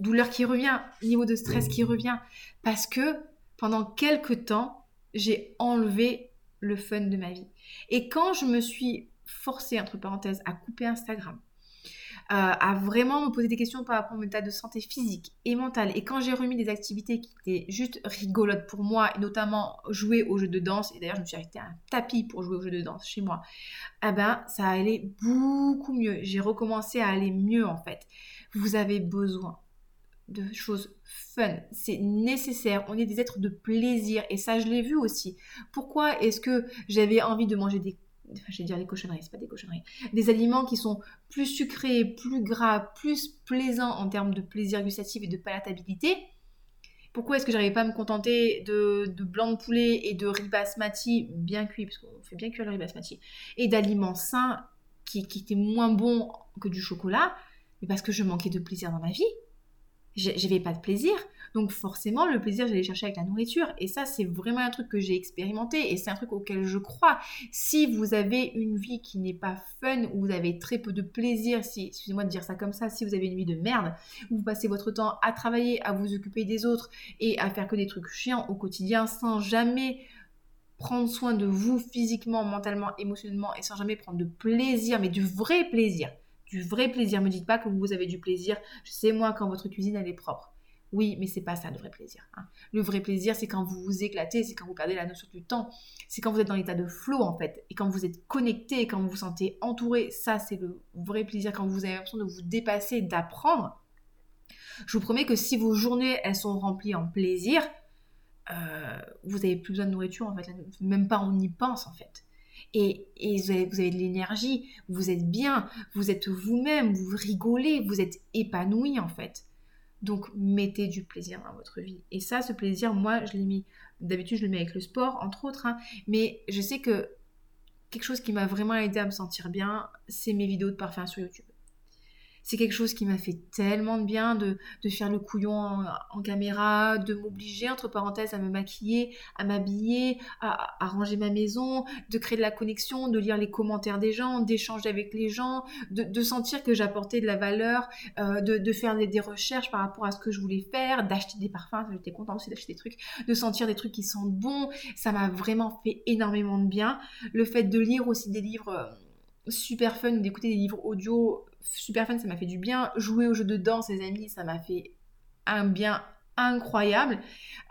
Douleur qui revient, niveau de stress qui revient. Parce que pendant quelques temps, j'ai enlevé le fun de ma vie. Et quand je me suis forcée, entre parenthèses, à couper Instagram, à vraiment me poser des questions par rapport à mon état de santé physique et mentale. Et quand j'ai remis des activités qui étaient juste rigolotes pour moi, et notamment jouer aux jeux de danse, et d'ailleurs je me suis arrêtée un tapis pour jouer aux jeux de danse chez moi, eh ben ça allait beaucoup mieux. J'ai recommencé à aller mieux en fait. Vous avez besoin de choses fun, c'est nécessaire, on est des êtres de plaisir et ça je l'ai vu aussi. Pourquoi est-ce que j'avais envie de manger des je vais dire des cochonneries, c'est pas des cochonneries, des aliments qui sont plus sucrés, plus gras, plus plaisants en termes de plaisir gustatif et de palatabilité. Pourquoi est-ce que j'arrivais pas à me contenter de, blanc de poulet et de riz basmati bien cuit, parce qu'on fait bien cuire le riz basmati, et d'aliments sains qui, qui étaient moins bons que du chocolat Mais parce que je manquais de plaisir dans ma vie j'avais pas de plaisir. Donc forcément, le plaisir, j'allais chercher avec la nourriture. Et ça, c'est vraiment un truc que j'ai expérimenté et c'est un truc auquel je crois. Si vous avez une vie qui n'est pas fun, où vous avez très peu de plaisir, si, excusez-moi de dire ça comme ça, si vous avez une vie de merde, où vous passez votre temps à travailler, à vous occuper des autres et à faire que des trucs chiants au quotidien sans jamais prendre soin de vous physiquement, mentalement, émotionnellement et sans jamais prendre de plaisir, mais du vrai plaisir du vrai plaisir. Me dites pas que vous avez du plaisir. Je sais moi quand votre cuisine elle est propre. Oui, mais c'est pas ça le vrai plaisir. Hein. Le vrai plaisir, c'est quand vous vous éclatez, c'est quand vous perdez la notion du temps, c'est quand vous êtes dans l'état de flow en fait, et quand vous êtes connecté, quand vous vous sentez entouré. Ça, c'est le vrai plaisir quand vous avez l'impression de vous dépasser, d'apprendre. Je vous promets que si vos journées elles sont remplies en plaisir, euh, vous avez plus besoin de nourriture en fait, même pas on y pense en fait et, vous, avez, de l'énergie, vous êtes bien, vous êtes vous-même, vous rigolez, vous êtes épanoui en fait. Donc mettez du plaisir dans votre vie. Et ça, ce plaisir, moi, je l'ai mis, d'habitude, je le mets avec le sport, entre autres, hein. mais je sais que quelque chose qui m'a vraiment aidé à me sentir bien, c'est mes vidéos de parfum sur YouTube c'est quelque chose qui m'a fait tellement de bien de, faire le couillon en, caméra, de m'obliger, entre parenthèses, à me maquiller, à m'habiller, à, ranger ma maison, de créer de la connexion, de lire les commentaires des gens, d'échanger avec les gens, de, sentir que j'apportais de la valeur, euh, de, faire des, recherches par rapport à ce que je voulais faire, d'acheter des parfums, j'étais contente aussi d'acheter des trucs, de sentir des trucs qui sentent bon, ça m'a vraiment fait énormément de bien. Le fait de lire aussi des livres euh, super fun, d'écouter des livres audio super fun, ça m'a fait du bien. Jouer au jeu de danse, les amis, ça m'a fait un bien incroyable.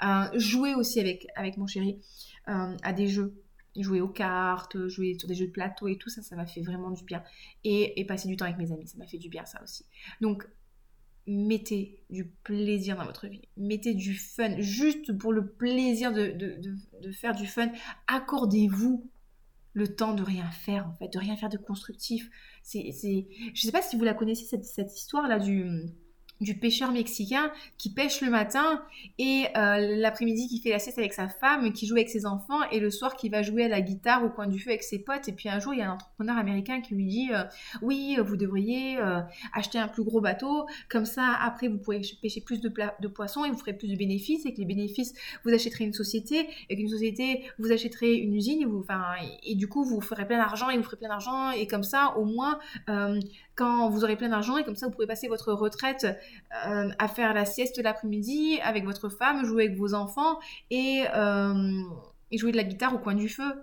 Euh, jouer aussi avec, mon chéri euh, à des jeux. Jouer aux cartes, jouer sur des jeux de plateau et tout ça, ça m'a fait vraiment du bien. Et, passer du temps avec mes amis, ça m'a fait du bien ça aussi. Donc, mettez du plaisir dans votre vie. Mettez du fun, juste pour le plaisir de faire du fun. Accordez-vous le temps de rien faire, en fait, de rien faire de constructif. C'est. Je sais pas si vous la connaissez, cette, cette histoire-là du, du pêcheur mexicain qui pêche le matin et euh, l'après-midi qui fait la sieste avec sa femme, qui joue avec ses enfants et le soir qui va jouer à la guitare au coin du feu avec ses potes. Et puis un jour, il y a un entrepreneur américain qui lui dit euh, Oui, vous devriez euh, acheter un plus gros bateau, comme ça après vous pourrez pêcher plus de, de poissons et vous ferez plus de bénéfices et que les bénéfices vous achèterez une société et qu'une société vous achèterez une usine et, vous, et, et, du coup vous ferez plein d'argent et vous ferez plein d'argent et comme ça au moins quand vous aurez plein d'argent et comme ça vous pourrez passer votre retraite euh, à faire la sieste l'après-midi avec votre femme, jouer avec vos enfants et, euh, et, jouer de la guitare au coin du feu.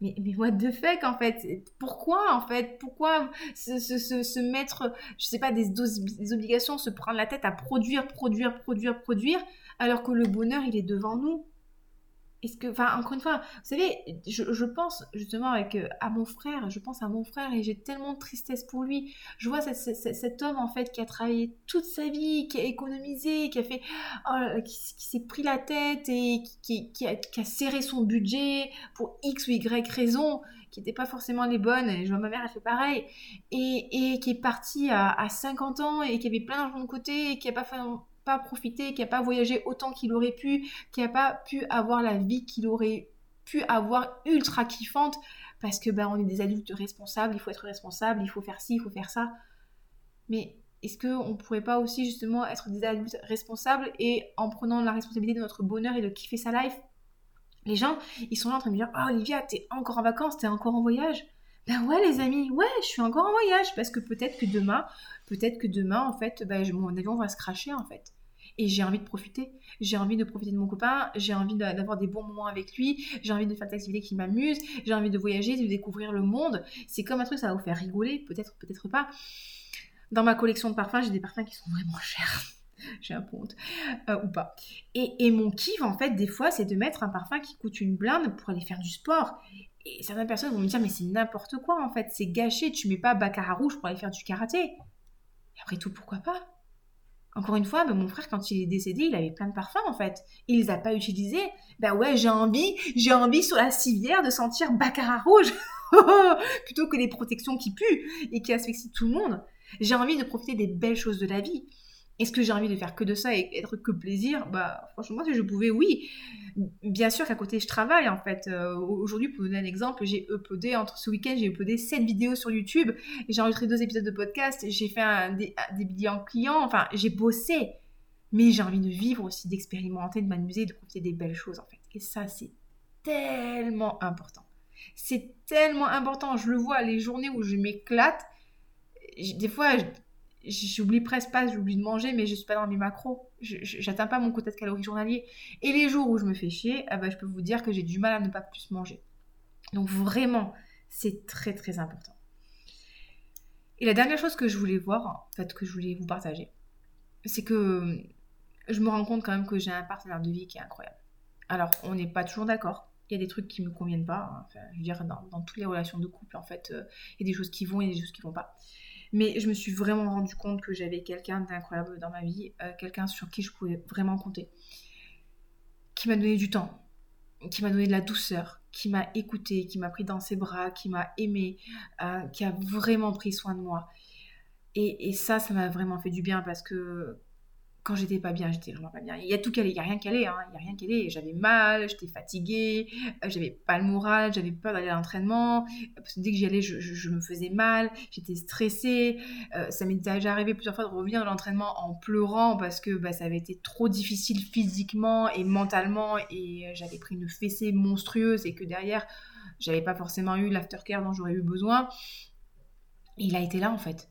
Mais, mais what the fuck en fait? Pourquoi en fait? Pourquoi se, se, se, mettre, je sais pas, des, des obligations, se prendre la tête à produire, produire, produire, produire, alors que le bonheur il est devant nous? Est-ce que, enfin, encore une fois, vous savez, je, pense justement avec, euh, à mon frère, je pense à mon frère et j'ai tellement de tristesse pour lui. Je vois cet homme en fait qui a travaillé toute sa vie, qui a économisé, qui a fait, oh qui, s'est pris la tête et qui, a, serré son budget pour X ou Y raison, qui n'étaient pas forcément les bonnes. Et je vois ma mère, elle fait pareil. Et, qui est parti à, à 50 ans et qui avait plein d'argent de côté et qui n'a pas pas profité, qui n'a pas voyagé autant qu'il aurait pu, qui n'a pas pu avoir la vie qu'il aurait pu avoir ultra kiffante parce que ben on est des adultes responsables, il faut être responsable, il faut faire ci, il faut faire ça. Mais est-ce qu'on ne pourrait pas aussi justement être des adultes responsables et en prenant la responsabilité de notre bonheur et de kiffer sa life Les gens, ils sont là en train de me dire Oh Olivia, t'es encore en vacances, t'es encore en voyage? Ben ouais les amis, ouais, je suis encore en voyage parce que peut-être que demain, peut-être que demain en fait, ben, mon avion va se cracher en fait et j'ai envie de profiter. J'ai envie de profiter de mon copain, j'ai envie d'avoir des bons moments avec lui, j'ai envie de faire des activités qui m'amusent, j'ai envie de voyager, de découvrir le monde. C'est comme un truc, ça va vous faire rigoler, peut-être, peut-être pas. Dans ma collection de parfums, j'ai des parfums qui sont vraiment chers. (laughs) j'ai un honte. Euh, ou pas. Et, mon kiff, en fait, des fois, c'est de mettre un parfum qui coûte une blinde pour aller faire du sport. Et certaines personnes vont me dire, mais c'est n'importe quoi, en fait, c'est gâché, tu mets pas Baccarat rouge pour aller faire du karaté. Après tout, pourquoi pas? Encore une fois, ben, mon frère, quand il est décédé, il avait plein de parfums en fait. Il les a pas utilisés. Ben ouais, j'ai envie, j'ai envie sur la civière de sentir Baccarat rouge (laughs) plutôt que les protections qui puent et qui asphyxient tout le monde. J'ai envie de profiter des belles choses de la vie. Est-ce que j'ai envie de faire que de ça et être que plaisir? Bah franchement, si je pouvais, oui. Bien sûr qu'à côté, je travaille en fait. Euh, aujourd'hui, pour vous donner un exemple, j'ai uploadé, entre ce week-end, j'ai uploadé 7 vidéos sur YouTube. J'ai enregistré deux épisodes de podcast. J'ai fait un, des, des bilans clients. Enfin, j'ai bossé. Mais j'ai envie de vivre aussi, d'expérimenter, de m'amuser, de profiter des belles choses en fait. Et ça, c'est tellement important. C'est tellement important. Je le vois, les journées où je m'éclate, des fois, j'oublie presque pas, j'oublie de manger, mais je suis pas dans mes macros. J'atteins pas mon quota de calories journalier. Et les jours où je me fais chier, ah bah, je peux vous dire que j'ai du mal à ne pas plus manger. Donc vraiment, c'est très très important. Et la dernière chose que je voulais voir, en fait, que je voulais vous partager, c'est que je me rends compte quand même que j'ai un partenaire de vie qui est incroyable. Alors, on n'est pas toujours d'accord. Il y a des trucs qui me conviennent pas. Hein. Enfin, je veux dire, dans, toutes les relations de couple, en fait, euh, il y a des choses qui vont et des choses qui vont pas. Mais je me suis vraiment rendu compte que j'avais quelqu'un d'incroyable dans ma vie, euh, quelqu'un sur qui je pouvais vraiment compter, qui m'a donné du temps, qui m'a donné de la douceur, qui m'a écouté, qui m'a pris dans ses bras, qui m'a aimé, euh, qui a vraiment pris soin de moi. Et, et ça, ça m'a vraiment fait du bien parce que quand j'étais pas bien, j'étais vraiment pas bien. Il y a tout calé, il y a rien calé, hein, il y a rien. J'avais mal, j'étais fatiguée, euh, j'avais pas le moral, j'avais peur d'aller à l'entraînement. Que dès que j'y allais, je, me faisais mal, j'étais stressée. Euh, ça m'est déjà arrivé plusieurs fois de revenir de l'entraînement en pleurant parce que bah, ça avait été trop difficile physiquement et mentalement et euh, j'avais pris une fessée monstrueuse et que derrière, j'avais pas forcément eu l'aftercare dont j'aurais eu besoin. il a été là en fait.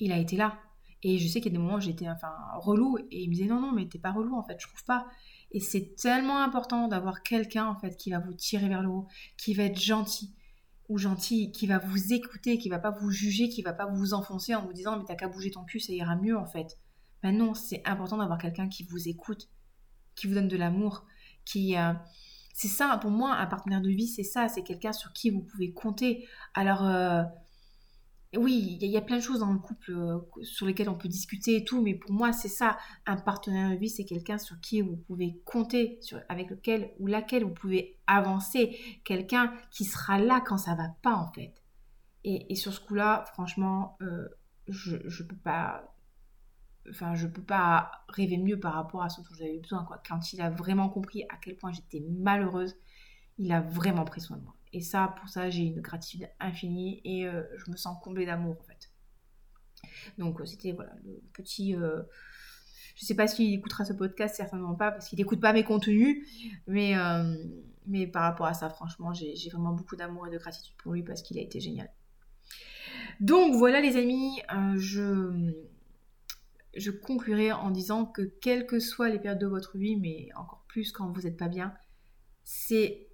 Il a été là. Et je sais qu'il y a des moments où j'étais enfin relou et il me disait non non mais t'es pas relou en fait, je trouve pas. Et c'est tellement important d'avoir quelqu'un en fait qui va vous tirer vers le haut, qui va être gentil ou gentil, qui va vous écouter, qui va pas vous juger, qui va pas vous enfoncer en vous disant mais t'as qu'à bouger ton cul, ça ira mieux en fait. Ben non, c'est important d'avoir quelqu'un qui vous écoute, qui vous donne de l'amour, qui euh, c'est ça pour moi un partenaire de vie, c'est ça, c'est quelqu'un sur qui vous pouvez compter. Alors euh, oui, il y, a plein de choses dans le couple euh, sur lesquelles on peut discuter et tout, mais pour moi, c'est ça. Un partenaire de vie, c'est quelqu'un sur qui vous pouvez compter, avec lequel ou laquelle vous pouvez avancer. Quelqu'un qui sera là quand ça va pas, en fait. Et, sur ce coup-là, franchement, euh, je ne peux pas enfin, je peux pas rêver mieux par rapport à ce dont j'avais besoin. Quand il a vraiment compris à quel point j'étais malheureuse, il a vraiment pris soin de moi. Et ça, pour ça, j'ai une gratitude infinie et euh, je me sens comblée d'amour en fait. Donc euh, c'était voilà le petit. Euh, je sais pas s'il écoutera ce podcast, certainement pas, parce qu'il n'écoute pas mes contenus, mais, mais par rapport à ça, franchement, j'ai vraiment beaucoup d'amour et de gratitude pour lui parce qu'il a été génial. Donc voilà les amis, je je conclurai en disant que quelles que soient les périodes de votre vie, mais encore plus quand vous n'êtes pas bien, c'est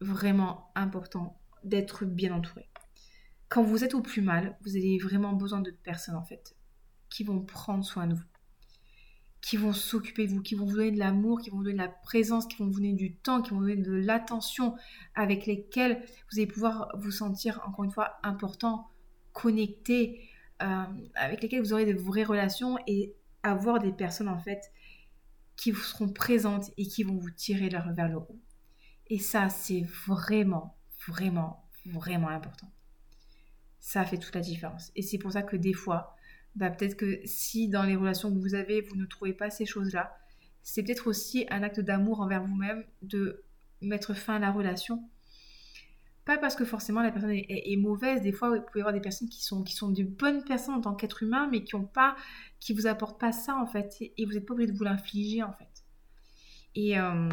vraiment important d'être bien entouré. Quand vous êtes au plus mal, vous avez vraiment besoin de personnes en fait qui vont prendre soin de vous, qui vont s'occuper de vous, qui vont vous donner de l'amour, qui vont vous donner de la présence, qui vont vous donner du temps, qui vont vous donner de l'attention, avec lesquelles vous allez pouvoir vous sentir encore une fois important, connecté, euh, avec lesquelles vous aurez de vraies relations et avoir des personnes en fait qui vous seront présentes et qui vont vous tirer vers le haut. Et ça, c'est vraiment, vraiment, vraiment important. Ça fait toute la différence. Et c'est pour ça que des fois, bah, peut-être que si dans les relations que vous avez, vous ne trouvez pas ces choses-là, c'est peut-être aussi un acte d'amour envers vous-même de mettre fin à la relation pas parce que forcément la personne est, mauvaise. Des fois, vous pouvez avoir des personnes qui sont, qui sont de bonnes personnes en tant qu'être humain, mais qui ont pas, qui vous apportent pas ça en fait. Et vous n'êtes pas obligé de vous l'infliger en fait. Et, euh,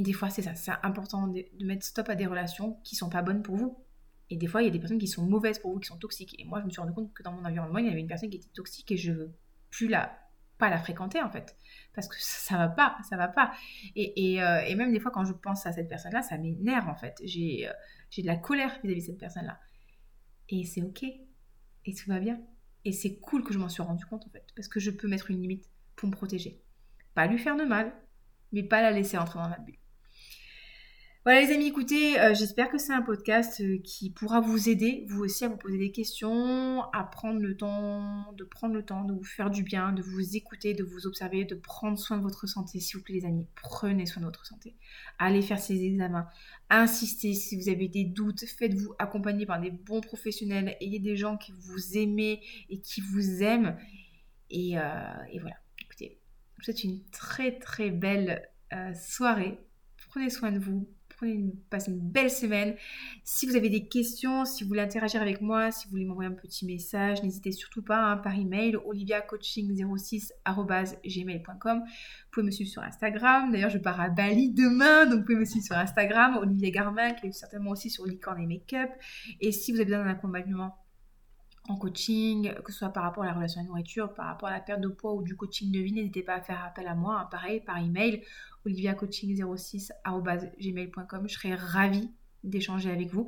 des fois, c'est ça. C'est important de, mettre stop à des relations qui sont pas bonnes pour vous. Et des fois, il y a des personnes qui sont mauvaises pour vous, qui sont toxiques. Et moi, je me suis rendu compte que dans mon environnement, il y avait une personne qui était toxique et je veux plus la pas la fréquenter en fait parce que (laughs) ça, va pas ça va pas et, et, euh, et, même des fois quand je pense à cette personne là ça m'énerve en fait j'ai euh, de la colère vis-à-vis de cette personne-là. Et c'est ok. Et tout va bien. Et c'est cool que je m'en suis rendu compte en fait. Parce que je peux mettre une limite pour me protéger. Pas lui faire de mal, mais pas la laisser entrer dans ma bulle. Voilà les amis, écoutez, euh, j'espère que c'est un podcast euh, qui pourra vous aider, vous aussi, à vous poser des questions, à prendre le temps, de prendre le temps de vous faire du bien, de vous écouter, de vous observer, de prendre soin de votre santé. S'il vous plaît les amis, prenez soin de votre santé. Allez faire ces examens, insistez si vous avez des doutes, faites-vous accompagner par des bons professionnels, ayez des gens qui vous aiment et qui vous aiment. Et, euh, voilà, écoutez, je vous souhaite une très très belle soirée. Prenez soin de vous, passez une belle semaine. Si vous avez des questions, si vous voulez interagir avec moi, si vous voulez m'envoyer un petit message, n'hésitez surtout pas hein, par email oliviacoaching06@gmail.com. Vous pouvez me suivre sur Instagram. D'ailleurs, je pars à Bali demain, donc vous pouvez me suivre sur Instagram, Olivia Garmin, qui est certainement aussi sur Licorne et Makeup. Et si vous avez besoin d'un accompagnement coaching, que ce soit par rapport à la relation à la nourriture, par rapport à la perte de poids ou du coaching de vie, n'hésitez pas à faire appel à moi, hein, pareil, par email, oliviacoaching06.gmail.com. Je serais ravie d'échanger avec vous.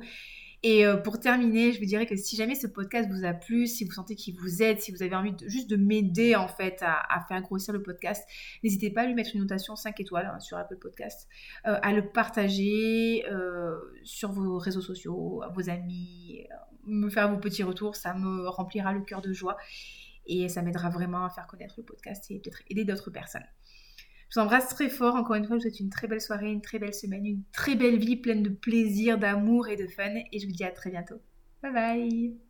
Et euh, pour terminer, je vous dirais que si jamais ce podcast vous a plu, si vous sentez qu'il vous aide, si vous avez envie juste de m'aider en fait à, faire grossir le podcast, n'hésitez pas à lui mettre une notation 5 étoiles hein, sur Apple Podcast, euh, à le partager euh, sur vos réseaux sociaux, à vos amis, me faire vos petits retours, ça me remplira le cœur de joie et ça m'aidera vraiment à faire connaître le podcast et peut-être aider d'autres personnes. Je vous embrasse très fort. Encore une fois, je vous souhaite une très belle soirée, une très belle semaine, une très belle vie pleine de plaisir, d'amour et de fun. Et je vous dis à très bientôt. Bye bye